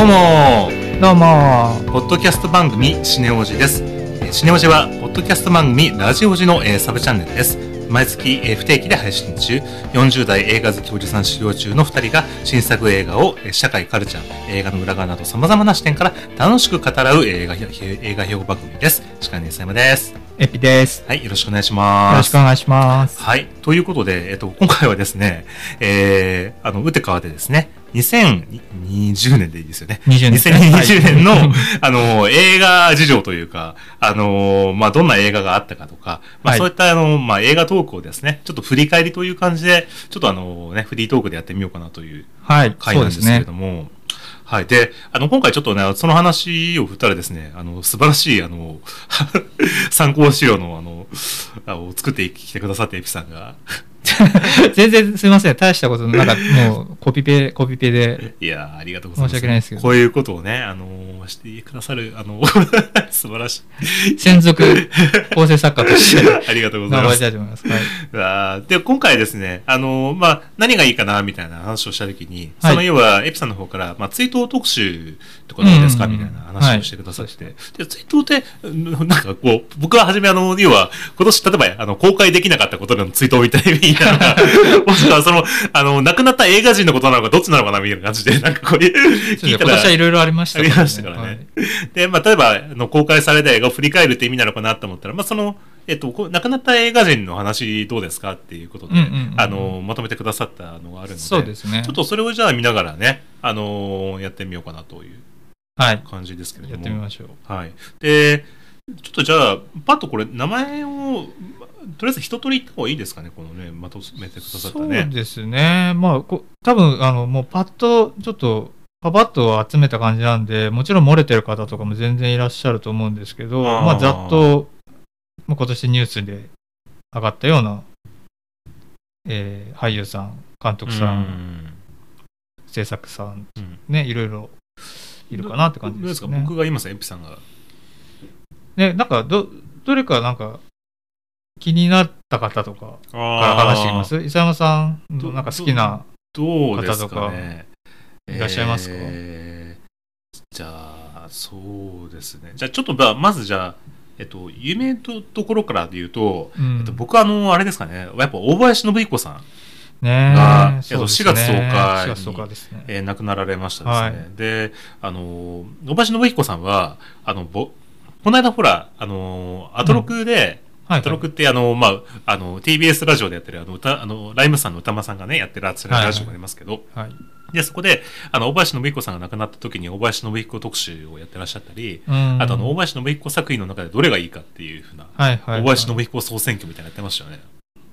どうも。どうも。ポッドキャスト番組シネオジです。えーシネオジはポッドキャスト番組ラジオジの、えーサブチャンネルです。毎月、えー不定期で配信中。40代映画好きおじさん修行中の2人が新作映画を、えー社会カルチャー映画の裏側など様々な視点から楽しく語らう映画映画評番組です。司会の安山です。エピです。はいよろしくお願いしよます。ろしくお願いします。はい。ということで、えっと、今回はですね、えー、あの、打て川でですね、2020年でいいですよね。20年ですね2020年の、はい あの、映画事情というか、あの、まあ、どんな映画があったかとか、まあ、はいそういった、あの、まあ、映画トークをですね、ちょっと振り返りという感じで、ちょっとあの、ね、フリートークでやってみようかなというはい回なんですけれども、はい。で、あの、今回ちょっとね、その話を振ったらですね、あの、素晴らしい、あの、参考資料の、あの、あを作ってきてくださって、エピさんが。全然すみません。大したことなんかもうコピペコピペで。いやーありがとうございます。申し訳ないですけど。こういうことをね、あのーしてくださる、あの 素晴らしい。専属構成作家として。ありがとうございます。頑張りた。いと思います。はい。で、今回ですね、あのーまあ、何がいいかな、みたいな話をしたときに、はい。その要は、エピさんの方から、まあ、追悼特集とかどうですか、みたいな話をしてくださって、で、追悼って、うんなんかこう、僕は初めあの、要は、今年、例えば、あの、公開できなかったことでの追悼みたいな意味なのか、もしくはその、あの、亡くなった映画人のことなのか、どっちなのかな、みたいな感じで、なんかこういう、そうですね今年はいろいろありましたありましたからね。で、まあ、例えば、あの公開された映画を振り返るって意味なのかなと思ったら、まあ、その、えっと、亡くなった映画人の話どうですかっていうことで、うんうんうんうんあの、まとめてくださったのがあるので、そうですねちょっとそれをじゃあ見ながらね、あのやってみようかなというはい感じですけれども。やってみましょうはい。で、ちょっとじゃあ、パッとこれ、名前を、とりあえず一通り言った方がいいですかね、このね、まとめてくださったそうね。ですねまあこ多分あのもうパッとちょっとパパッと集めた感じなんでもちろん漏れてる方とかも全然いらっしゃると思うんですけどあーまあざっと、まあ、今年ニュースで上がったような、えー俳優さん監督さん、ん制作さんうんねいろいろいるかなって感じどうですか？ですね。僕が言いますエピさんが。ねなんかどどれかなんか気になった方とかから話しています？伊佐山さんのなんか好きなどうですかね？いらっしゃいますか？えーじゃあ、そうですね。じゃあ、ちょっとままずじゃあ、えっと、有名とところからで言うと、うんえっと、僕はあの、あれですかね、やっぱ大林信彦さん、ねがえそうです4月10日に4月10日ですね。えー亡くなられましたですね。はで、あの、大林信彦さんは、あの、ぼこの間ほら、あの、アトロクで、はいアトロクってあの、まあ、あの、TBS ラジオでやってる、あの、歌、あの、ライムさんの歌間さんがね、やってるあちらラジオがありますけど、はい。で、そこで、あの、大林信彦さんが亡くなった時に大林信彦特集をやってらっしゃったり、うん。あとあの、大林信彦作品の中でどれがいいかっていうふうな、はいはいはい。大林信彦総選挙みたいなのやってましたよね。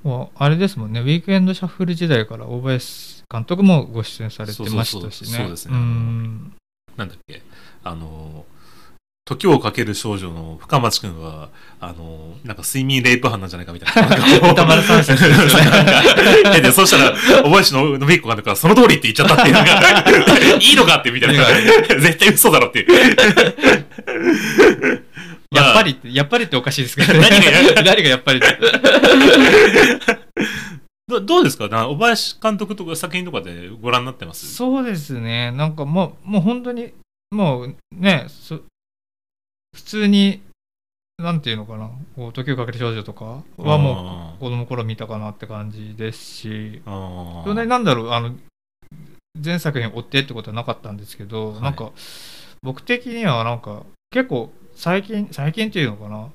もうあれですもんね。ウィークエンドシャッフル時代から大林監督もご出演されてましたしね。そうそうそう。そうですね。ん。なんだっけ、あの、時をかける少女の深町くんは、あの、なんか睡眠レイプ犯なんじゃないかみたいな。歌丸さん説ですそしたら、大林の信彦がなんか、その通りって言っちゃったっていうのが、いいのかってみたいな。絶対嘘だろっていう。やっぱりって、やっぱりっておかしいですけどね。何がや 何がやっぱりって。どどうですか？な小林監督とか作品とかでご覧になってます？そうですね。なんかもう、もう本当に、もうね、そ普通に、なんていうのかな、こう時をかける少女とかはもう子供の頃見たかなって感じですし、そんなになんだろう、あの、全作品追ってってことはなかったんですけど、はい。なんか、僕的にはなんか、結構最近、最近っていうのかな、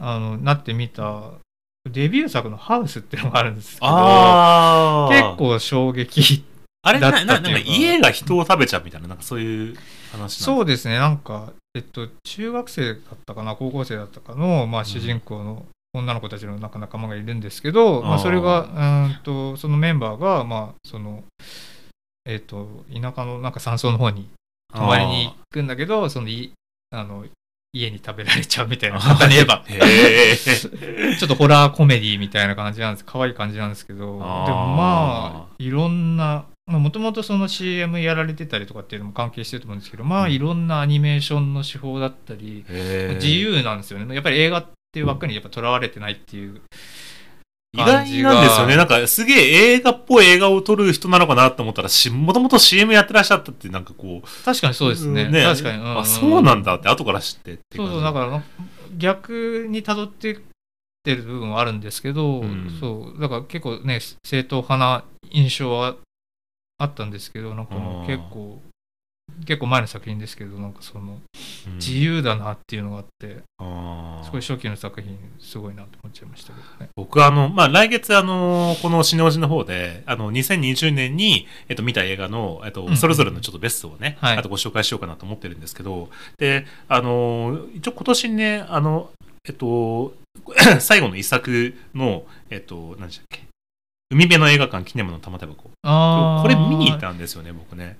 あの、なってみた、デビュー作のハウスっていうのがあるんですけど、結構衝撃あれなななんかか家が人を食べちゃうみたいな、なんかそういう話う。そうですね、なんか、えっと、中学生だったかな、高校生だったかの、まあ、主人公の女の子たちの仲間がいるんですけど、まあ、あーそれが、うーんと、そのメンバーが、まあ、その、えっと、田舎のなんか山荘の方に泊まりに行くんだけど、そのいあの家に食べられちゃうみたいな、簡単に言えば。ちょっとホラーコメディみたいな感じなんです。可愛い感じなんですけど、でもまあ、いろんな、もともとその CM やられてたりとかっていうのも関係してると思うんですけど、まあ、うんいろんなアニメーションの手法だったり、自由なんですよね。やっぱり映画っていう枠にやっぱ囚われてないっていう意外なんですよね。なんか、すげえ映画っぽい映画を撮る人なのかなと思ったら、し、もともと CM やってらっしゃったって、なんかこう。確かにそうですね。ね確かに、うんうん。あ、そうなんだって、後から知ってってそうそう、だから、逆に辿ってってる部分はあるんですけど、うん、そうだから結構ね正統派な印象はあったんですけどなんかもう結構結構前の作品ですけどなんかその自由だなっていうのがあって、うん、すごい初期の作品すごいなと思っちゃいましたけどね。僕あの、まあ、来月あのこの「シネオジ」の方であの2020年に、えっと、見た映画の、えっと、それぞれのちょっとベストをね、はい、あとご紹介しようかなと思ってるんですけどであの一応今年ねあのえっと 最後の一作の、えっと、何でしたっけ？海辺の映画館キネマの玉手箱。これ見に行ったんですよね僕ね。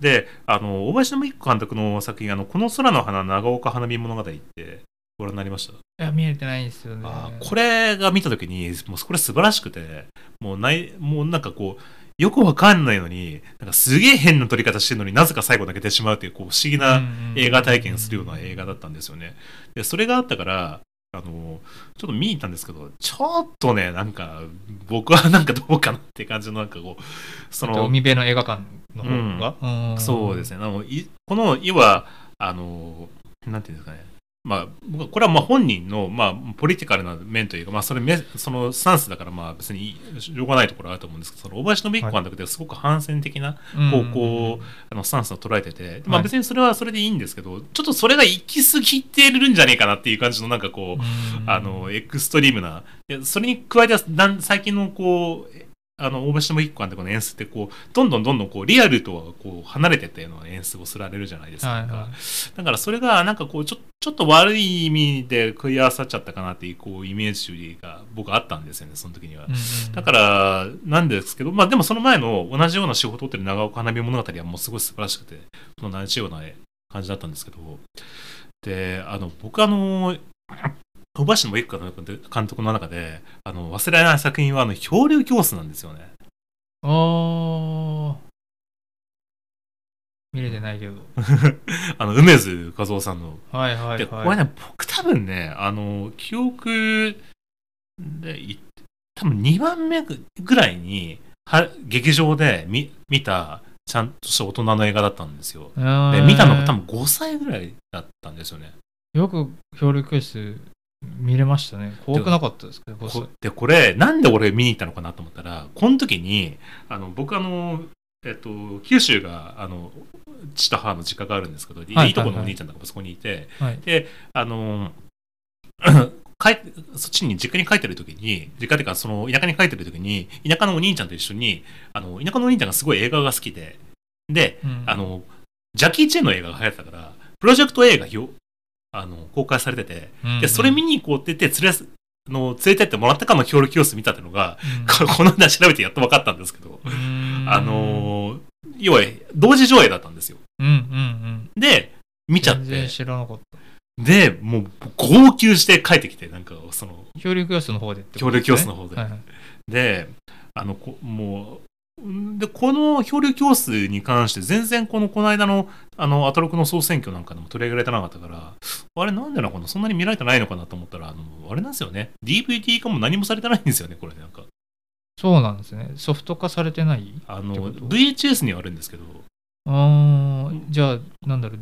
であの大林信彦監督の作品あの「この空の花長岡花火物語」ってご覧になりました？いや見えてないんですよね。これが見た時にもうこれ素晴らしくてもうないもうなんかこうよくわかんないのに、なんかすげえ変な撮り方してるのになぜか最後泣けてしまうっていう、こう不思議な映画体験するような映画だったんですよね。で、それがあったから、あの、ちょっと見に行ったんですけど、ちょっとね、なんか、僕はなんかどうかなって感じの、なんかこう、その。海辺の映画館の方が、うん、そうですね。あのいこの、要は、あの、なんていうんですかね、まあ、これはまあ本人の、まあ、ポリティカルな面というか、まあ、それそのスタンスだからまあ別にしょうがないところあると思うんですけどその大林信彦監督ってすごく反戦的な方向、あのスタンスを捉えてて、まあ、別にそれはそれでいいんですけど、ちょっとそれが行き過ぎてるんじゃねえかなっていう感じのなんかこう、あのエクストリームなそれに加えて最近のこうあの大橋智彦監督の演出ってこうどんどんどんどんこうリアルとはこう離れてったような演出をすられるじゃないですか、はいはい、だからそれがなんかこうちょちょっと悪い意味で食い合わさっちゃったかなっていうこうイメージが僕あったんですよねその時には、うんうん、だからなんですけどまあでもその前の同じような仕事を取ってる長岡花火物語はもうすごい素晴らしくてその同じような感じだったんですけど。であの僕あの小橋の一監督の中であの忘れられない作品はあの漂流教室なんですよね。ああ。見れてないけど。あの梅津和夫さんの。はいはい、はい、でこれね僕多分ねあの記憶で多分2番目ぐらいには劇場で見見たちゃんとした大人の映画だったんですよ。で見たのが多分5歳ぐらいだったんですよね。よく協力室見れましたね。怖くなかったですかで、これ、なんで俺見に行ったのかなと思ったら、この時に、あの、僕あの、えっと、九州が、あの、父と母の実家があるんですけど、はい、いいとこのお兄ちゃんとかもそこにいて、はい、で、あの、帰そっちに実家に帰ってる時に、実家っていうか、その田舎に帰ってる時に、田舎のお兄ちゃんと一緒に、あの、田舎のお兄ちゃんがすごい映画が好きで、で、うん、あの、ジャッキー・チェンの映画が流行ってたから、プロジェクト映画あの公開されてて、うんうん、でそれ見に行こうって言って連れの連れてってもらったかの協力教室見たっていうのが、うん、この間調べてやっと分かったんですけど、あの要は同時上映だったんですよ。うんうんうん、で見ちゃって。知らなかった。でもう号泣して帰ってきてなんかその協力教室の方で、ね、協力教室の方で、はいはい、であのこもうで、この漂流教室に関して全然この、この間の、あの、アトロクの総選挙なんかでも取り上げられてなかったから、あれなんでなのかなそんなに見られてないのかなと思ったら、あの、あれなんですよね。DVD 化も何もされてないんですよね、これなんか。そうなんですね。ソフト化されてないあの、VHS にはあるんですけど。ああ、じゃあ、なんだろう、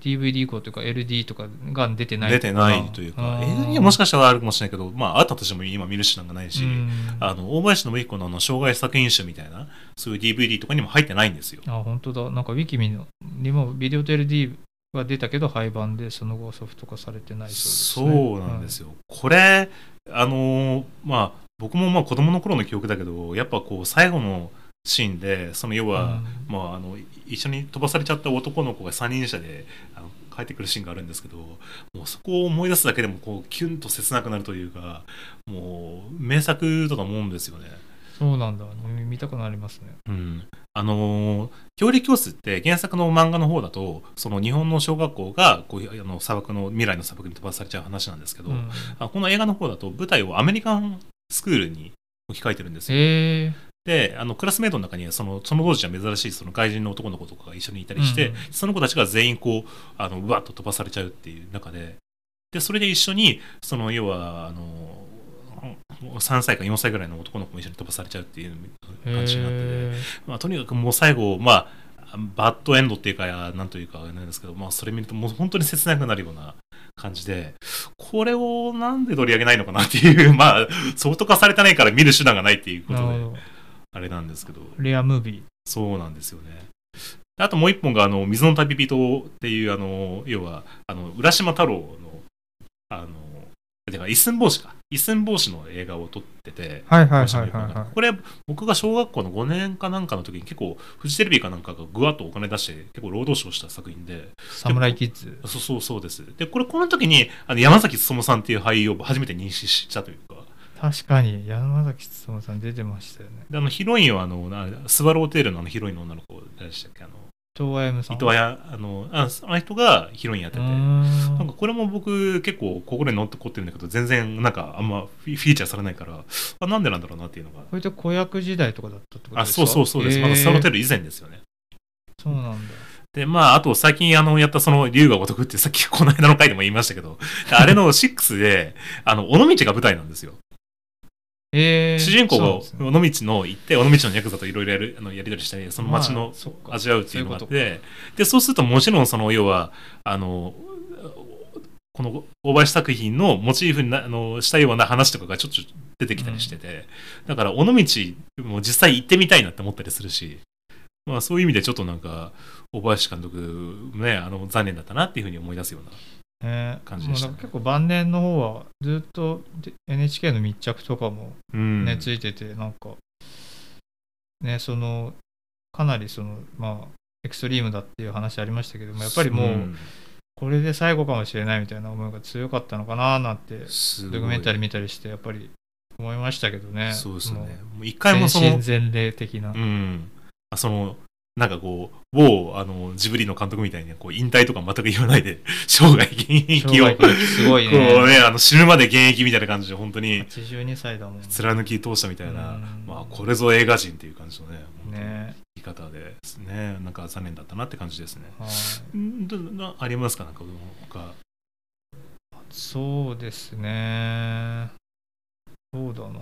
DVD 以降というか LD とかが出てない。出てないというか LD はもしかしたらあるかもしれないけどまああったとしても今見る手段がないし、あの大林信彦のあの障害作品集みたいなそういう DVD とかにも入ってないんですよ。あ本当だ。なんかウィキミにもビデオと LD は出たけど廃盤でその後ソフト化されてないそうです、ね、そうなんですよ、はい、これあのまあ僕もまあ子供の頃の記憶だけどやっぱこう最後のシーンでその要は、うん、まあ、あの一緒に飛ばされちゃった男の子が三人車であの帰ってくるシーンがあるんですけどもうそこを思い出すだけでもこうキュンと切なくなるというかもう名作だと思うんですよね。そうなんだ見たくなりますね。うん、あの恐竜教室って原作の漫画の方だとその日本の小学校がこうあの砂漠の未来の砂漠に飛ばされちゃう話なんですけど、うん、この映画の方だと舞台をアメリカンスクールに置き換えてるんですよ。であのクラスメートの中にはそのその当時は珍しいその外人の男の子とかが一緒にいたりして、うん、その子たちが全員こうあのうわっと飛ばされちゃうっていう中ででそれで一緒にその要はあの3歳か4歳ぐらいの男の子も一緒に飛ばされちゃうっていう感じになってて、へまあ、とにかくもう最後、まあ、バッドエンドっていうか、なんというかなんですけど、まあ、それ見ると、もう本当に切なくなるような感じで、これをなんで取り上げないのかなっていう、まあ、ソフト化されてないから見る手段がないっていうことで、あれなんですけど、レアムービーそうなんですよね。あともう一本が、あの、水の旅人っていう、あの、要は、あの、浦島太郎の、あの、てか、一寸法師か。一寸法師の映画を撮ってて、これ、僕が小学校の5年かなんかの時に結構、フジテレビかなんかがぐわっとお金出して、結構労働賞した作品で、いサムライキッズそうそうそうです。で、これ、この時に、あの山崎努さんっていう俳優を初めて認識したというか、確かに山崎努さん出てましたよね。であのヒロインはあのなスワロウテイルのあのヒロインの女の子でしたっけ？あの伊藤歩さん。伊藤歩あのああの人がヒロインやってて、なんかんこれも僕結構心に乗ってこってるんだけど全然なんかあんまフィーチャーされないからあなんでなんだろうなっていうのが。これって子役時代とかだったってことあですかそうそうそうです、へー。まだスワロウテイル以前ですよね。そうなんだ。でまああと最近あのやったその龍が如くってさっきこの間の回でも言いましたけどあれの6であの尾道が舞台なんですよえー主人公が尾道の行って尾道のヤクザといろいろやるあのやり取りしたりその街まの味わうっていうのがあっそういうてでそうするともちろんその要はあのこの大林作品のモチーフになあのしたような話とかがちょっと出てきたりしてて、だから尾道も実際行ってみたいなって思ったりするし、まあ、そういう意味でちょっとなんか大林監督ねあの残念だったなっていうふうに思い出すようなね。感じでした。ね結構晩年の方はずっとで NHK の密着とかもうん。ね、ついててなんかねそのかなりそのまあエクストリームだっていう話ありましたけどもやっぱりもうこれで最後かもしれないみたいな思いが強かったのかななんてドキュメンタリー見たりしてやっぱり思いましたけどね。そうですよね。ももう一う回もその全霊的な、うん、あそのなんかこう某あのジブリの監督みたいにこう引退とか全く言わないで 生涯現役をすごいこうねねあの死ぬまで現役みたいな感じで本当に82歳だもん。ね貫き通したみたいな、うん。まあ、これぞ映画人っていう感じのねね。言い方ですねなんか残念だったなって感じですね。はい。んどなありますか？なんか他そうですね。そうだな。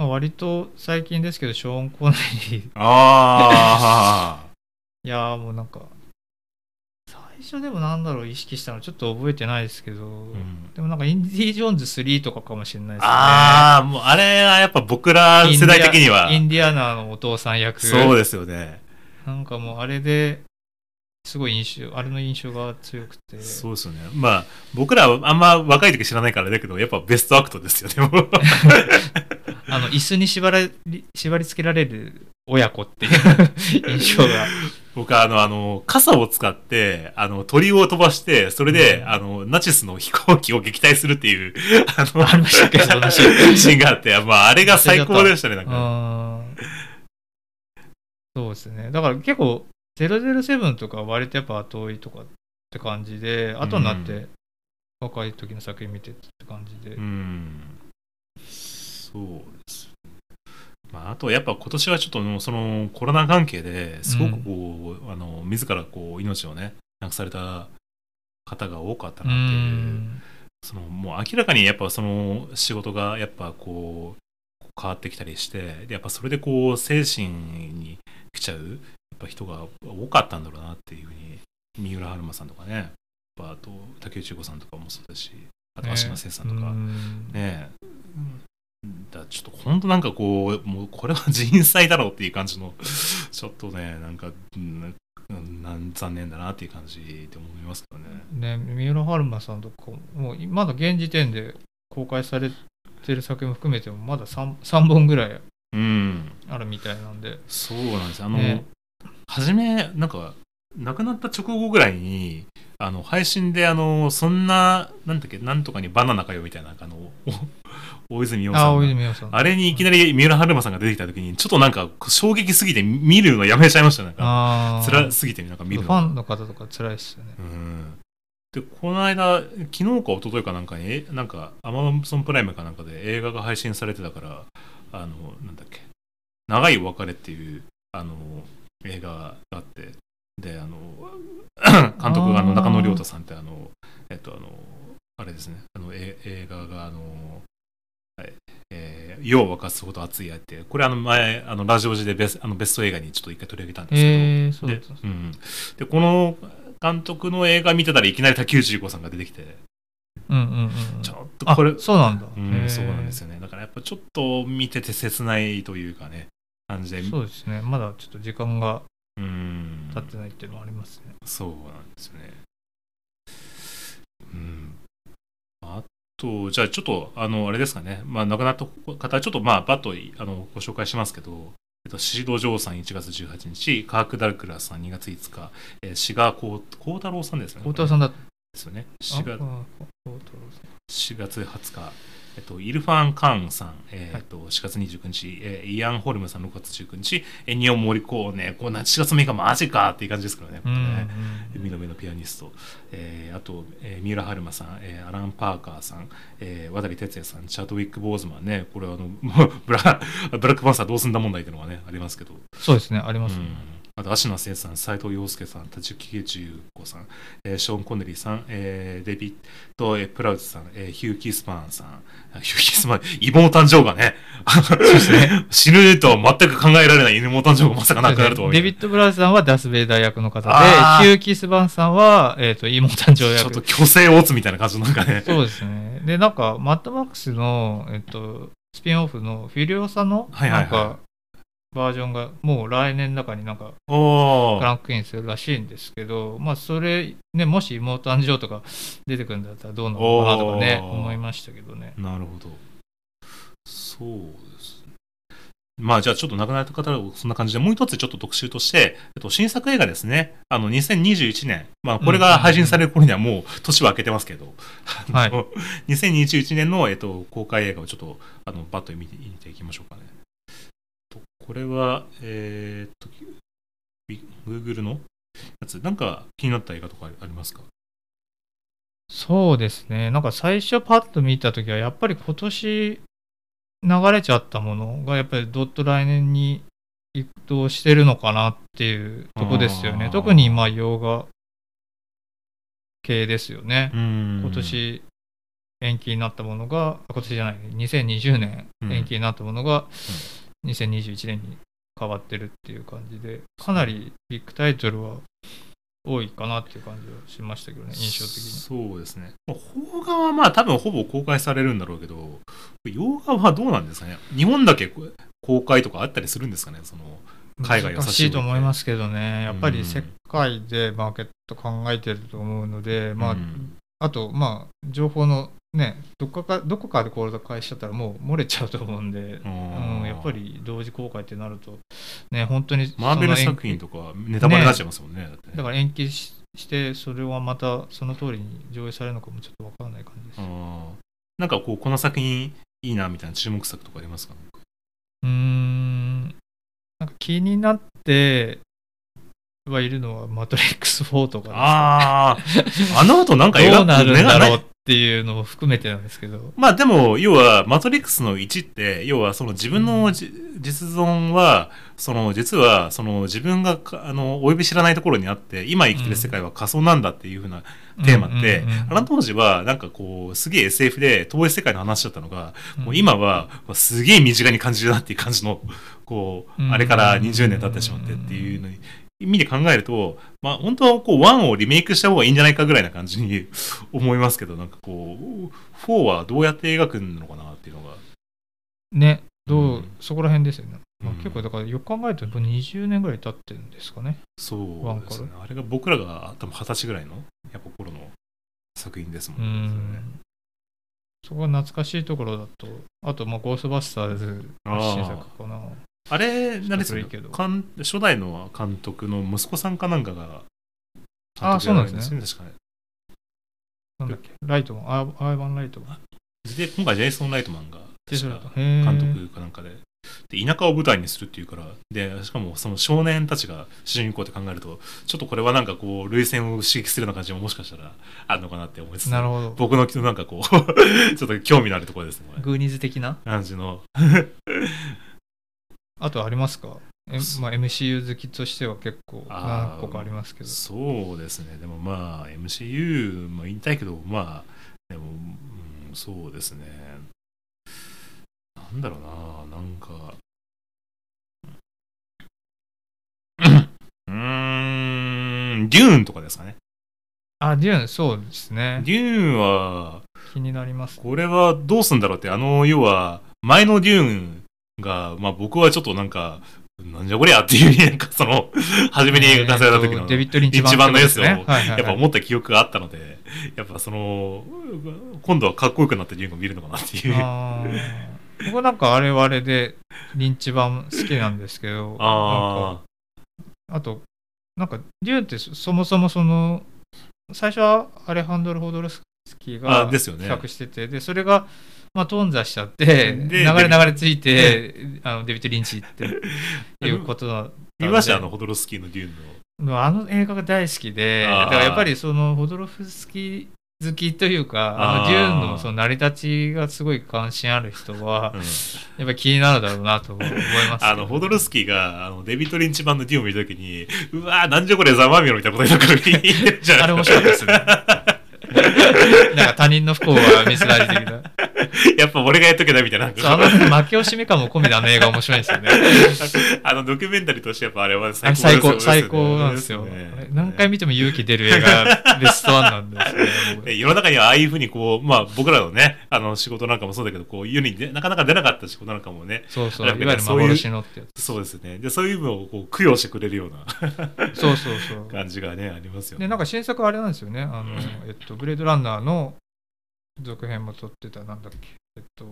まあ、割と最近ですけど、ショーン・コネリー。あ いやーもうなんか、最初でもなんだろう、意識したのちょっと覚えてないですけど、あ、うんでもなんか、インディ・ジョーンズ3とかかもしれないですね。ああもうあれはやっぱ僕ら世代的にはインディアインディアナのお父さん役。そうですよね。なんかもう、あれで、すごい印象、あれの印象が強くて。そうですよね。まあ、僕らはあんま若い時知らないからだけど、やっぱベストアクトですよね。あの、椅子に縛られ縛り付けられる親子っていう 印象が。僕はあの、あの、傘を使って、あの、鳥を飛ばして、それで、うんあの、ナチスの飛行機を撃退するっていう、あの、ありましたっけそんなシーンシーンがあって、まあ、あれが最高でしたね、なんか。そうですね。だから結構、007とか割とやっぱ後追いとかって感じで、後になって若い時の作品見てって感じで。うん。そうです。まあ、あとやっぱ今年はちょっとのそのコロナ関係ですごくこう、あの自らこう命をねなくされた方が多かったうなっていう、ん。そのもう明らかにやっぱその仕事がやっぱこう変わってきたりしてでやっぱそれでこう精神に来ちゃうやっぱ人が多かったんだろうなっていうふうに三浦春馬さんとかねやっぱあと竹内子さんとかもそうだしあと足間聖さんとか、うん。ね。えだちょっと本当なんかこうもうこれは人災だろうっていう感じの ちょっとねなんか、うんなん残念だなっていう感じで思いますけどね。ね、三浦春馬さんとかもうまだ現時点で公開されてる作品も含めてもまだ 3, 3本ぐらいうん。あるみたいなんで。そうなんです。よあの、ね。初めなんか亡くなった直後ぐらいにあの配信であのそんななんだっけなんとかにバナナかよみたいなあのお 大泉洋さあん。あれにいきなり三浦春馬さんが出てきた時にちょっとなんか衝撃すぎて見るのやめちゃいましたなんか辛すぎてなんか見るフの。がァンの方とか辛いですよね。うん。でこの間昨日か一昨日かなんかにえなんかアマゾンプライムかなんかで映画が配信されてたからあのなんだっけ「長いお別れ」っていうあの映画があってであの 監督があの中野亮太さんってあのえっとあのあれですね、あのえ映画が、あの、はいえー、夜を沸かすほど熱い愛って、これあの前、あのラジオ時でベスあのベスト映画にちょっと一回取り上げたんですけど、えー、でうん、でこの監督の映画見てたらいきなり竹内結子さんが出てきて、うんうんうんうん。ちょっとこれあ、そうなんだ。うん、そうなんですよ。よね。だからやっぱちょっと見てて切ないというかね、感じで、そうですね。まだちょっと時間がうん、経ってないっていうのはありますね。そうなんですよね。うん。あと、じゃあちょっと、あの、あれですかね、まあ、亡くなった方、ちょっとまあ、バッとあのご紹介しますけど、えっと、シード・ジョーさん1月18日、カーク・ダルクラスさん2月5日、えー、志賀幸幸太郎さんですね。太田さんだ。ですよね。あ4月あ孝太郎さん4月20日、えっと、イルファン・カーンさん、えーはい。っと4月29日、えーイアン・ホルムさん6月19日、エニオ・モリコーネ、こんな4月6日マジかっていう感じですからね、うんうんの上のピアニスト、えーあと、えー三浦春馬さん、えーアラン・パーカーさん、えー渡哲也さん、チャドウィック・ボーズマンね、これはあのブラ ブラックパンサーどうすんだ問題っていうのがね、ありますけど、そうですね。ありますね。うんあと、芦名聖さん、斉藤洋介さん、立木重子さん、えーショーン・コネリーさん、えーデビッド・えープラウズさん、えーヒュー・キースパーンさん、あヒュー・キースパーン、妹誕生がね、死ぬとは全く考えられない妹誕生がまさかなくなるとはデビッド・ブラウスさんはダス・ベイダー役の方で、ヒュー・キスバンさんは、えっ、と、妹誕生ちょっ役と。虚勢を打つみたいな感じのなんかね。そうですね。で、なんか、マッドマックスの、えっ、と、スピンオフのフィリオサの、はいはいはいなんか、バージョンが、もう来年の中になんか、ランクインするらしいんですけど、まあ、それ、ね、もし妹誕生とか出てくるんだったらどうなのかなとかね、思いましたけどね。なるほど。そうですね。まあじゃあちょっと亡くなられた方はそんな感じで、もう一つちょっと特集として、えっと、新作映画ですね。あの、2021年。まあこれが配信される頃にはもう年は明けてますけど、はいあの2021年の、えっと、公開映画をちょっと、あの、バッと見ていきましょうかね。とこれは、えーっと、ビ Google のやつ、なんか気になった映画とかありますか？そうですね。なんか最初パッと見たときは、やっぱり今年流れちゃったものが、やっぱりどっと来年に移動してるのかなっていうとこですよね。特に今、洋画系ですよね。今今年延期になったものが、あ今年じゃない、2020年うん延期になったものが、2021年に変わってるっていう感じで、かなりビッグタイトルは多いかなっていう感じはしましたけどね、印象的に。そうですね。まあ邦画はまあ多分ほぼ公開されるんだろうけど、洋画はどうなんですかね？日本だけ公開とかあったりするんですかね？その海外を難しいと思いますけどね、やっぱうんり世界でマーケット考えてると思うので、まあうんあと、まあ、情報のね、どこかどこかで公開しちゃったらもう漏れちゃうと思うんで、うん、やっぱり同時公開ってなると、ね、本当にマーベル作品とかネタバレになっちゃいますもんね。ね。だから延期しして、それはまたその通りに上映されるのかもちょっとわからない感じです。なんかこうこの作品いいなみたいな注目作とかありますか。うーん、なんか気になってはいるのは、マトリックス4とかです。ああ、あの後なんか描くどうなるんだろうねっていうのを含めてなんですけど。まあでも、要は、マトリックスの1って、要はその自分のじ、実存は、その実は、その自分がか、あの、お呼び知らないところにあって、今生きてる世界は仮想なんだっていうふうなテーマって、うんうんうん。あの当時は、なんかこう、すげえ SF で遠い世界の話だったのが、うんもう今は、すげえ身近に感じるなっていう感じの、こう、うん。あれから20年経ってしまってっていうのに、意味で考えると、まあ本当はこう、1をリメイクした方がいいんじゃないかぐらいな感じに 思いますけど、なんかこう、4はどうやって描くのかなっていうのが。ね、どう、うんそこら辺ですよね。まあうん結構だからよく考えるともう20年ぐらい経ってるんですかね。そうですね。あれが僕らが多分二十歳ぐらいの、やっぱ頃の作品ですもうんね。ん。そこが懐かしいところだと、あと、まあ、ゴーストバスターズの新作かな。あれ、何です古いけどか監初代の監督の息子さんかなんかが、あ監督やられるそうなんですね確かね。なんだっけ、ライトマン、アーアーバンライトマン。で、今回ジェイソン・ライトマンが、監督かなんかで、で田舎を舞台にするっていうから、で、しかもその少年たちが主人公って考えると、ちょっとこれはなんかこう、類線を刺激するような感じももしかしたらあるのかなって思いつつ、なるほど。僕のなんかこう、ちょっと興味のあるところですね。グーニーズ的な？感じの。あとありますか、えまあ、MCU 好きとしては結構何個かありますけど。そうですね。でもまあ、MCU も言いたいけど、まあ、でも、うん、そうですね。なんだろうな、なんか。うーん、デューンとかですかね。あ、デューン、そうですね。デューンは、気になります。これはどうすんだろうって、あの、要は、前のデューンが、まあ僕はちょっとなんか、なんじゃこりゃっていうふうになんかその、初めに映画化された時の、デビッド・リンチ一番のやつを、やっぱ思った記憶があったので、やっぱその、今度はかっこよくなったデューンを見るのかなっていう。僕なんかあれはあれでリンチ版好きなんですけど、ああと、なんかデューンってそそもそもその、最初はアレハンドル・ホドロスキーが企画してて、でそれが、まあ、頓挫しちゃって、で流れ流れついて、あのデビッド・リンチっていうことだったんで見ましたあの、ホドロスキーのデューンの。あの映画が大好きで、だからやっぱりそのホドロフスキー好きというか、あのデューンのその成り立ちがすごい関心ある人は、うんやっぱり気になるだろうなと思います、あの、ホドロスキーが、あの、デビッド・リンチ版のデューンを見たときに、うわー、なんじゃこれ、ざまあみろみたいなことなんか言ってるじゃん。あれ面白かったですね。なんか他人の不幸は見せられてきた。やっぱ俺がやっとけな、みたいな。あの負け惜しみ感も込みであの映画面白いんですよね。あの、ドキュメンタリーとしてやっぱあれは最最高、高ですよね最高なんですよ。ね何回見ても勇気出る映画、ベストワンなんですよね。世の中にはああいうふうにこう、まあ僕らのね、あの仕事なんかもそうだけど、こう世にねなかなか出なかった仕事なんかもね、そうそう、ないわゆる幻のってやそうですね。で、そういうのをこう供養してくれるようなつ。そうそうそう。感じがね、ありますよね。で、なんか新作あれなんですよね。あの、えっと、ブレードランナーの続編も撮ってた、なんだっけ？えっと、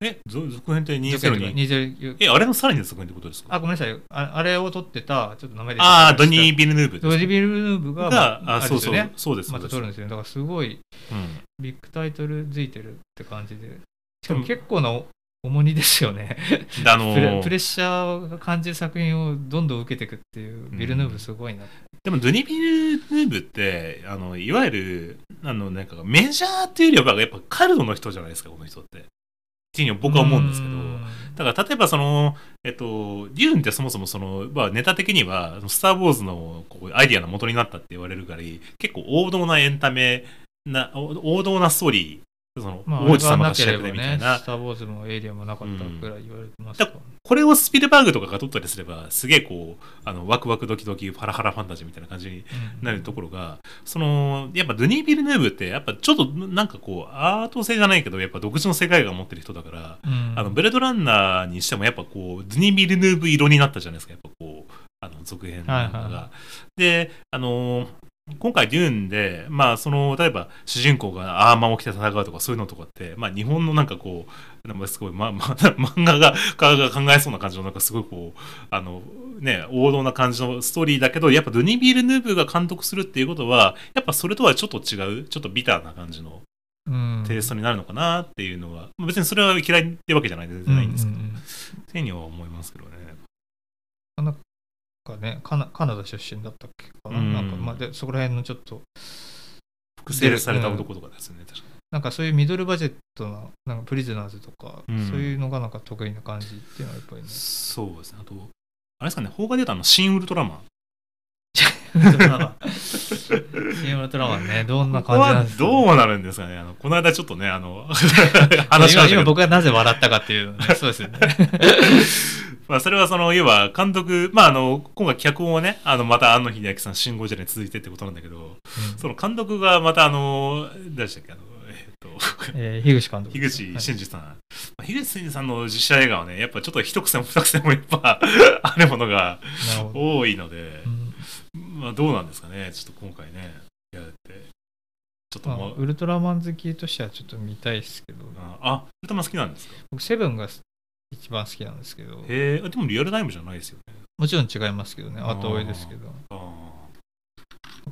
え、ぞ続編って続編202。20え、あれのさらに続編ってことですか？あ、ごめんなさい。ああれを撮ってた、ちょっと名前でああ、ドニー・ビルヌーブドニー・ビルヌーブが、が、まあ、あ、そうそうれですよね。、そうです。また撮るんですよね。だからすごいうんビッグタイトルついてるって感じで。しかも結構なお重荷ですよね。であのー プレッシャーが感じる作品をどんどん受けていくっていう、ビルヌーブすごいな。でもドニー・ビルヌーブって、あの、いわゆる、あの、なんかメジャーっていうよりは、やっぱカルトの人じゃないですか、この人って。っていうふうに僕は思うんですけど。だから例えばその、えっと、デューンってそもそもその、まあ、ネタ的には、スター・ウォーズのこうアイディアの元になったって言われるぐらい、結構王道なエンタメな、お王道なストーリー、その、まあ、王子様なが主役でみたいな、スター・ウォーズもエイリアンもなかったぐらい言われてますから、これをスピルバーグとかが撮ったりすれば、すげえこう、あの、ワクワクドキドキ、ハラハラファンタジーみたいな感じにうんなるところが、その、やっぱドニー・ビルヌーブって、やっぱちょっとなんかこう、アート性じゃないけど、やっぱ独自の世界観を持ってる人だから、うん。あの、ブレードランナーにしてもやっぱこう、ドニー・ビルヌーブ色になったじゃないですか、やっぱこう、あの、続編が。はいはいはで、あのー今回デューンで、まあ、その、例えば、主人公がアーマーを着て戦うとか、そういうのとかって、まあ、日本のなんかこう、なんかすごい、ま、ま、漫画が、がが考えそうな感じの、なんかすごいこう、あの、ね、王道な感じのストーリーだけど、やっぱドニー・ビルヌーブが監督するっていうことは、やっぱそれとはちょっと違う、ちょっとビターな感じのうんテイストになるのかなっていうのは、まあ別にそれは嫌いってわけじゃない全然ないんですけど、うんうんうんっていうには思いますけどね。かねカナ、カナダ出身だったっけかな、うんなんかまあ、でそこら辺のちょっと、複製された男とかですよね、確かなんかそういうミドルバジェットな、なんかプリズナーズとか、うんそういうのがなんか得意な感じっていうのはやっぱりねに。。そうですね。あと、あれですかね、邦画で言うとあの、新ウルトラマン。シン・ウルトラマンね、どんな感じなんですか、どうなるんですかね？あの、この間ちょっとね、あの、話今今僕がなぜ笑ったかっていうのね、そうですよね。まあ、それはその、要は、監督、まあ、あの、今回脚本はね、あの、また、庵野秀明さん、新ゴジラに続いてってことなんだけど、うん。その監督がまた、あの、誰でしたっけ、あの、えっと、えー樋口監督。樋口はい。真嗣さん、まあ樋口真嗣さんの実写映画はね、やっぱちょっと一癖も二癖もやっぱあるものが多いので。う、んまあどうなんですかね、ちょっと今回ね、やって、ちょっとまあもう、ウルトラマン好きとしてはちょっと見たいですけど、あ、あウルトラマン好きなんですか？僕、セブンが一番好きなんですけど、へえ、でもリアルタイムじゃないですよね。もちろん違いますけどね、後追いですけど、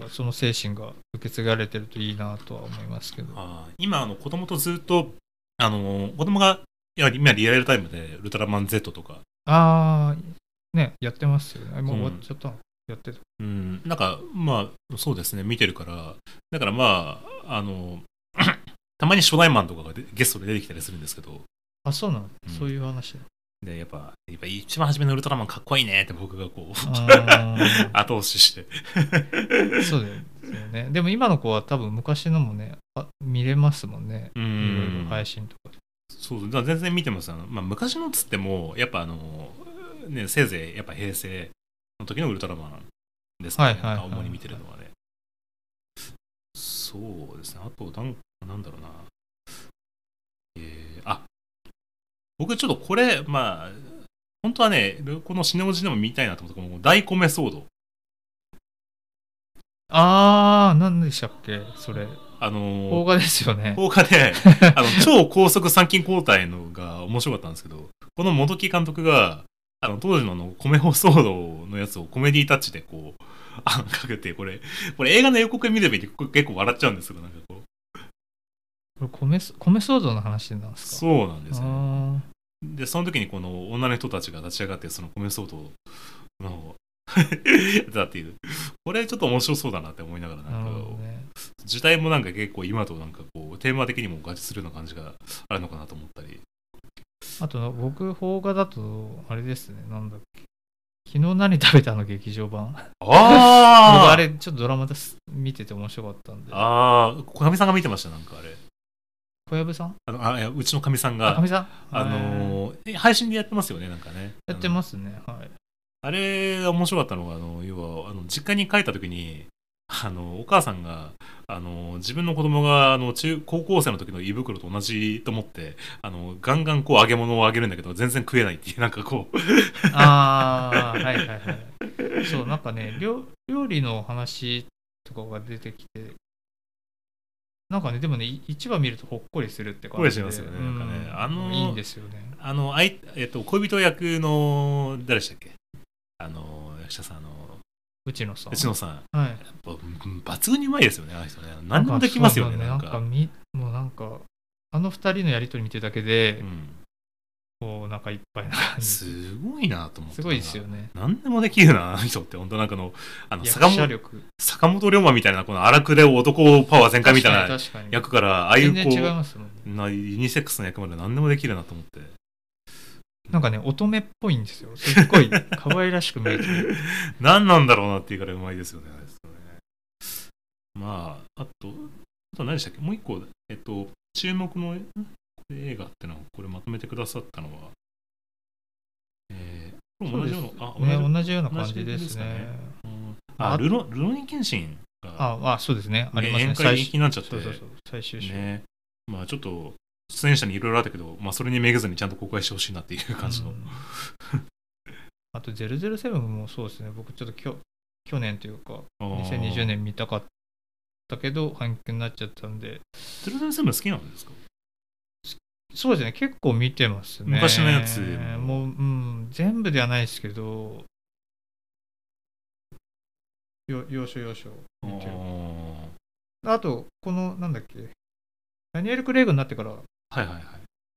その精神が受け継がれてるといいなとは思いますけど。今、あの子供とずっと、あの、子供が、いや、今リアルタイムでウルトラマン Z とか、あー、ね、やってますよね。あもう終わっちゃったの、やってた。うん、なんか、まあ、そうですね、見てるから、だからまあ、あの、たまに初代マンとかがでゲストで出てきたりするんですけど、あ、そうなの、うんそういう話。で、やっぱ、やっぱ一番初めのウルトラマンかっこいいねって僕がこう、あ 後押しして。ーそうだよ。ですよね。でも今の子は多分昔のもね、あ見れますもんね。ういろいろん。配信とかで。そう、だ全然見てます。あのまあ、昔のっつっても、やっぱあの、ね、せいぜいやっぱ平成の時のウルトラマンですかね、はいはいはい主に見てるのはね。そうですね。あと、なんなんだろうな。えー、あ僕ちょっとこれ、まあ、本当はね、このシネオジでも見たいなと思ったこの大米ソード。あー、何でしたっけ？それ。あの邦画ですよね。放課で、あの、超高速参勤交代のが面白かったんですけど、この元木監督が、あの、当時のあの、米放騒動のやつをコメディタッチでこう、あの、かけて、これ、これ映画の予告見ればいいって結構笑っちゃうんですけど、なんかこう。これ米そ米騒動の話なんですか？そうなんですよ、ね。あで、その時にこの女の人たちが立ち上がって、その米騒動の、やっていう。これちょっと面白そうだなって思いながら、ーなんか。時代もなんか結構今となんかこう、テーマ的にも合致するような感じがあるのかなと思ったり。あと、僕、邦画だと、あれですね、なんだっけ。昨日何食べたの？劇場版。僕ああれ、ちょっとドラマです見てて面白かったんで。ああ、かみさんが見てました、なんかあれ。小籔さん？あのあいやうちのかみさんあ、かが、みさん？あのーえ配信でやってますよね、なんかね。やってますね。はい。あれが面白かったのが、あの要はあの実家に帰った時に、あのお母さんがあの自分の子供があの中高校生の時の胃袋と同じと思ってあのガンガンこう揚げ物をあげるんだけど全然食えないっていうなんかこうああ、はいはいはい。そう、なんかね、料料理の話とかが出てきて、なんかね、でもね、い一話見るとほっこりするって感じで。ほっこりしますよねなんかねうんあのいいんですよね。あのあい、えっと、恋人役の誰でしたっけ？あの役者さんあのうちのさん。内野さんはい。やっぱうん抜群にうまいですよねあの人ね何でもできますよねななんんかかそうみもうなんか、あの二人のやりとり見てるだけで、うんこう、なんかいっぱいな感じ。すごいなと思ってすごいですよね。何でもできるなあの人って本当なんかあのあの役坂本。坂本龍馬みたいなこの荒くれ男パワー全開みたいな役からああいう全こうユニセックスな役まで何でもできるなと思ってなんかね、乙女っぽいんですよ。すっごい可愛らしく見えてる。何なんだろうなっていうからうまいですよねまああとあと何でしたっけ？もう一個えっと注目のん映画ってのはこれまとめてくださったのはえー、これ同じようなあ同じね、同じような感じですねね。うんああルロルロニケンシンがああ、そうですね。ありますね。になっちゃってそうそうそう。最終章。ねまあちょっと出演者にいろいろあったけど、まあ、それにめげずにちゃんと公開してほしいなっていう感じの、うん。あと007もそうですね。僕ちょっときょ去年というか、2020年見たかったけど、半休になっちゃったんで、007好きなんですか？そうですね。結構見てますね。昔のやつも。う、うん、全部ではないですけど、よ要所要所見てる。あと、この、なんだっけ、ダニエル・クレイグになってからはいはいはい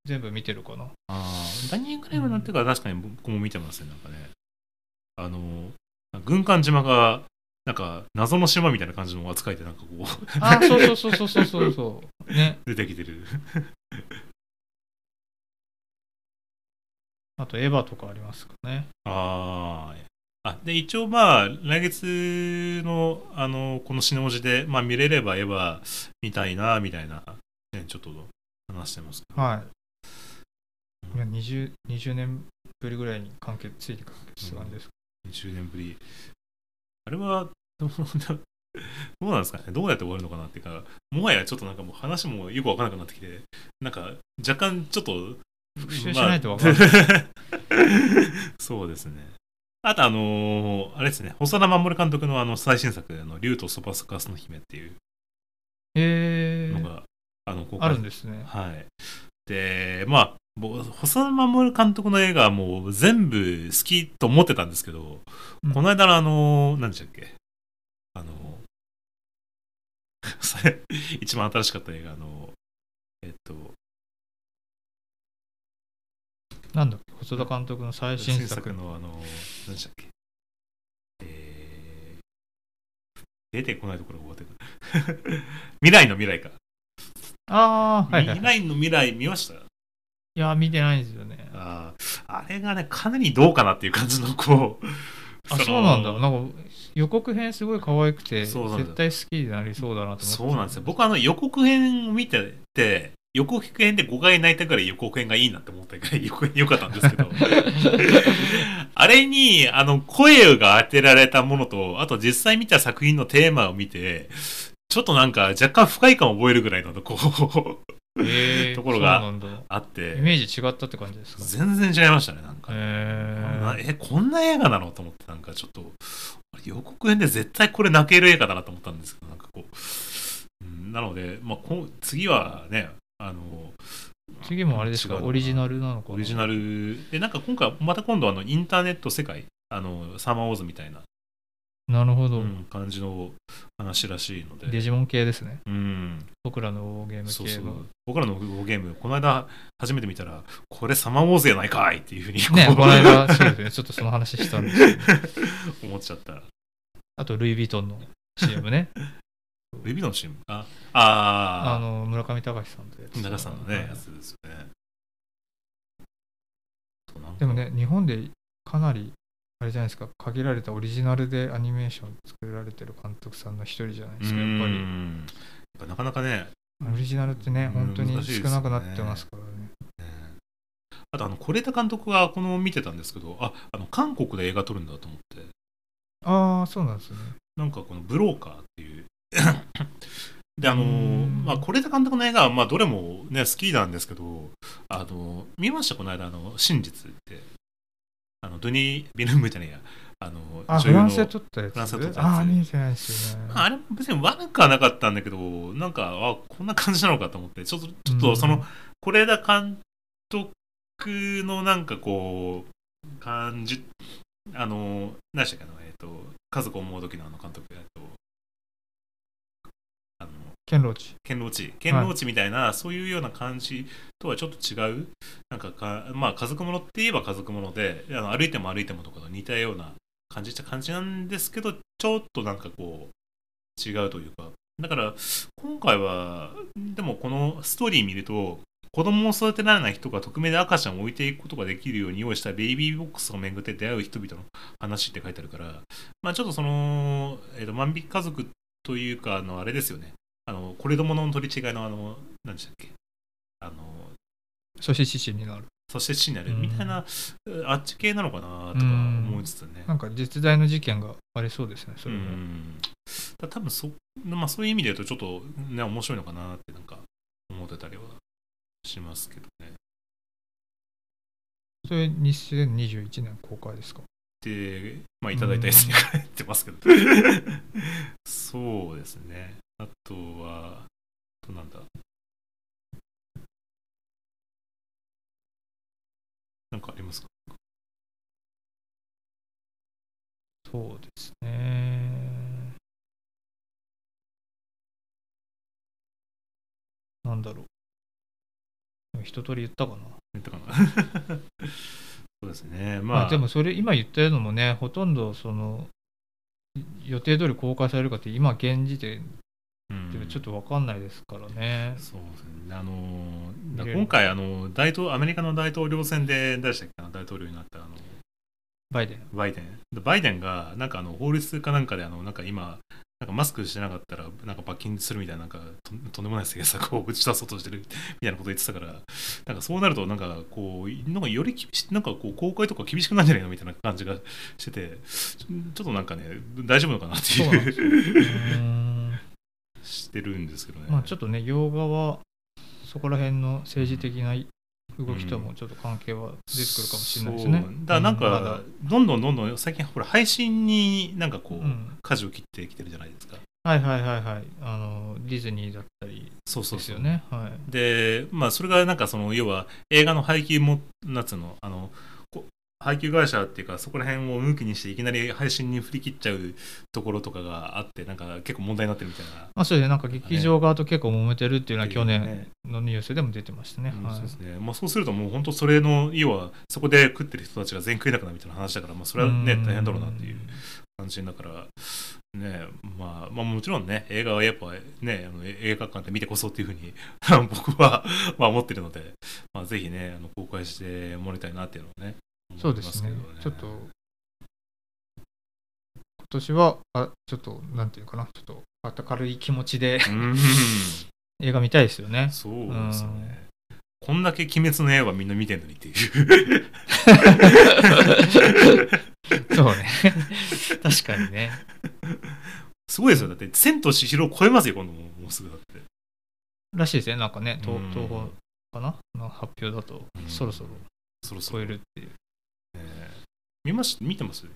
全部見てるかな。あーダニエル・クレイグになってから確かに僕も見てますねなんかねあの軍艦島がなんか謎の島みたいな感じの扱いでなんかこうあ、そうそうそうそうそうそう。ね。出てきてる あと、エヴァとかありますかね。あーあで一応まあ来月のあのこのシネ文字で、まあ、見れればエヴァ見たいなみたいな、ね、ちょっと話してますはい。いや 20, 20年ぶりぐらいに関係ついて関係する感じですか。20年ぶり。あれは どうなんですかね。どうやって終わるのかなっていうかもはやちょっとなんかもう話もよくわからなくなってきてなんか若干ちょっと復習しないとわかんない。そうですね。あとあのーあれですね。細田守監督のあの最新作の「竜とそばかすの姫」っていう。えあのあるんですね。はい。で、まあ、僕細田守監督の映画はもう全部好きと思ってたんですけど、うんこの間のあの、何でしたっけ？あの、一番新しかった映画、あの、えっと、なんだっけ、細田監督の最新新作。作のあの、何でしたっけ？えー、出てこないところが終わってくる。未来の未来か。ああ、はいはい。未来の未来見ましたいや、見てないんですよね。あーあれがね、かなりどうかなっていう感じの、こう、あのそうなんだなんか予告編すごい可愛くて絶対好きになりそうだなと思ってそうなんですよ。僕あの予告編を見てて、予告編で5回泣いたぐらい予告編がいいなって思ったぐらい予告編良かったんですけど、あれに、あの、声が当てられたものと、あと実際見た作品のテーマを見て、ちょっとなんか若干不快感を覚えるぐらいの、こう、えーところがあって、イメージ違ったって感じですか？全然違いましたね、なんか。えなえ、こんな映画なのと思って、なんかちょっと、予告編で絶対これ泣ける映画だなと思ったんですけど、なんかこう、うんなので、まあ、こう次はね、あの、次もあれですか？オリジナルなのかな？オリジナル。で、なんか今回、また今度あの、インターネット世界、あの、サマーウォーズみたいな、なるほど、うん感じの話らしいので、デジモン系ですね。うん、僕らのゲームそうそう。系の。僕らのゲーム、この間初めて見たら、これサマーウォーズやないかいっていうふうにねこの間そうですね。ちょっとその話したんですけど 思っちゃった。あとルイ・ヴィトンの CM ね。ルビーのチーム？あああの村上隆さんとやつ長さんのね、はいやつですよね。でもね日本でかなりあれじゃないですか。限られたオリジナルでアニメーション作られてる監督さんの一人じゃないですかやっぱり。なかなかね、オリジナルってねうん本当に少なくなってますからね。ね。あとあの是枝監督がこの見てたんですけどああの韓国で映画撮るんだと思って。ああそうなんですね。なんかこの「ブローカー」っていう。であのうん。まあ是枝監督の映画はまあどれもね好きなんですけどあの見ました？この間あの「真実」ってあのドニー・ビルムじゃねえや。あのあフランスで撮ったやつ？フランスで撮ったやつ。ああ見てないですよね。あれも別に悪くはなかったんだけど、なんか、あ、こんな感じなのかと思って、ちょっと、ちょっとその、是枝監督のなんかこう、感じ、あの、何でしたっけな、えっ、と、家族を思う時のあの監督、えっと、あの、ケンローチ堅牢地、堅牢地みたいな、そういうような感じとはちょっと違う、なんかか、まあ、家族ものって言えば家族もので、歩いても歩いてもとかと似たような感じした感じなんですけど、ちょっとなんかこう、違うというか、だから、今回は、でもこのストーリー見ると、子供を育てられない人が匿名で赤ちゃんを置いていくことができるように用意したベイビーボックスを巡って出会う人々の話って書いてあるから、まあちょっとその、えっ、と、万引き家族というか、あの、あれですよね。あの、これどもの取り違いのあの、何でしたっけ？あの、そして父になるそして死になるうんみたいな、あっち系なのかなとか思いつつね。なんか実在の事件がありそうですねそれも、うん。だ多分そ、まあそういう意味で言うとちょっとね、面白いのかなってなんか思ってたりはしますけどね。それ2021年公開ですか？で、まあいただいたやつに書いてますけど。そうですね。あとは、あとなんだ？なんかありますか？そうですね。なんだろう。一通り言ったかな、言ったかな？そうですね。まあ、まあ、でもそれ今言ったのもねほとんどその予定通り公開されるかって今現時点ちょっと分かんないですからね、そうですね。あの今回あの大統アメリカの大統領選で誰でしたっけ？な大統領になったあのバイデン。バイデン。でバイデンがなんかあの法律かなんかであのなんか今なんかマスクしてなかったらなんか罰金するみたいななんかととんでもない政策を打ち出そうとしてる みたいなこと言ってたからなんかそうなるとなんかこうなんかより厳しなんかこう公開とか厳しくなんじゃないの？みたいな感じがしててちょっとなんかね大丈夫のかなっていうーんしてるんですけどね。まあちょっとね洋画はそこら辺の政治的な動きともちょっと関係は出てくるかもしれないですね。そうだからなんか、どんどんどんどん最近ほら配信になんかこう、うん舵を切ってきてるじゃないですか。はいはいはいはいあのディズニーだったりでそうそうそう。すよね。はいで、まあそれがなんかその要は映画の配給もなんつうのあのこ配給会社っていうかそこら辺を抜きにしていきなり配信に振り切っちゃうところとかがあってなんか結構問題になってるみたいな。まあそうですねなんか劇場側と結構揉めてるっていうのは去年のニュースでも出てましたね。そうですねまあ、そうするともう本当それの要はそこで食ってる人たちが全員食えなくなるみたいな話だから、まあ、それはね大変だろうなっていう感じだから、ねまあ、まあもちろんね映画はやっぱねあの映画館で見てこそっていうふうに 僕はまあ思ってるので、まあ、ぜひねあの公開してもらいたいなっていうのはねそうですね。ちょっと年はあちょっとなんていうかな。ちょっと明るい気持ちでうん。映画見たいですよね。そうですよね。こんだけ鬼滅の刃みんな見てんのにっていう。そうね。確かにね。すごいですよ。だって、千と千尋を超えますよ、今度もうもうすぐだって。らしいですね。なんかね東うん。東宝かなの発表だとうん。そろそろそろそろ。超えるっていう。えー見まし見てます？い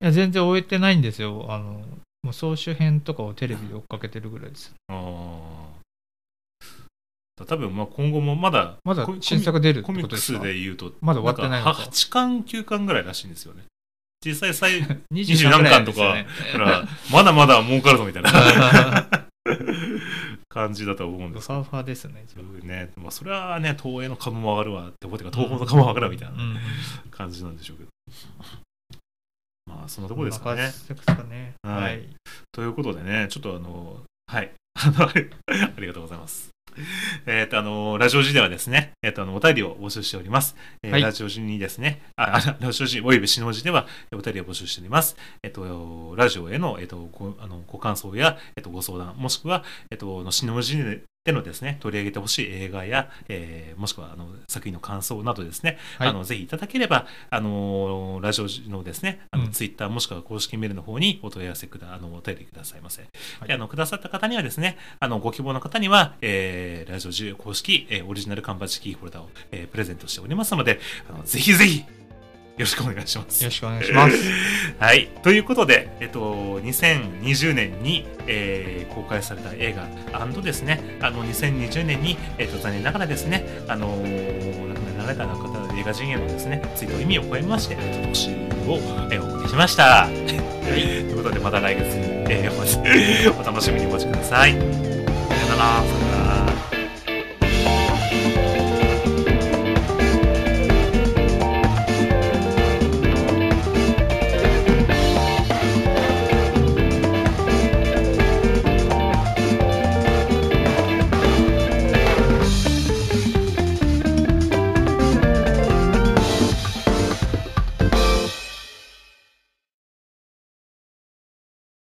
や全然終えてないんですよ。あのもう総集編とかをテレビで追っかけてるぐらいです。ああ。多分まあ今後もまだまだコ新作出るってコミックスことですかで言うとまだ終わってないのか。8巻9巻ぐらいらしいんですよね。実際最二十何巻とかだから まだまだ儲かるぞみたいな感じだと思うんです。ファーファーですねね、まあ、それはね東映の株も上がるわってことか東宝の株も上がるわみたいな感じなんでしょうけど。まあそんなところですかね。かね。はい。はい。ということでねちょっとあのはい。ありがとうございます えっ、と、あの、ラジオ時ではですね、えっ、と、あの、お便りを募集しております。えーはいラジオ時にですね、あ、あラジオ時およびシノ時では、えーお便りを募集しております。えっ、と、ラジオへの、えっ、と、ご、あの、ご感想や、えっ、と、ご相談、もしくは、えっ、と、のシノ時でのですね、取り上げてほしい映画や、えーもしくは、あの、作品の感想などですね、はい。あの、ぜひいただければ、あの、ラジオ時のですね、あの、うん。ツイッターもしくは公式メールの方にお問い合わせくだ、あの、お便りくださいませ。はい。であの、くださった方にはですね、あの、ご希望の方には、えー、ラジオ10公式、えーオリジナル缶バッジキーホルダーを、えープレゼントしておりますので、あのぜひぜひ、よろしくお願いします。よろしくお願いします はい。ということで、えっと、2020年に、えー公開された映画ですね、あの、2020年に、えっと、残念ながらですね、あのー亡くなられた方の映画人へのですね、追悼意味を超えまして、特集を、えーお送りしました。はい。ということで、また来月、えーおお楽しみにお待ちください。さよなら。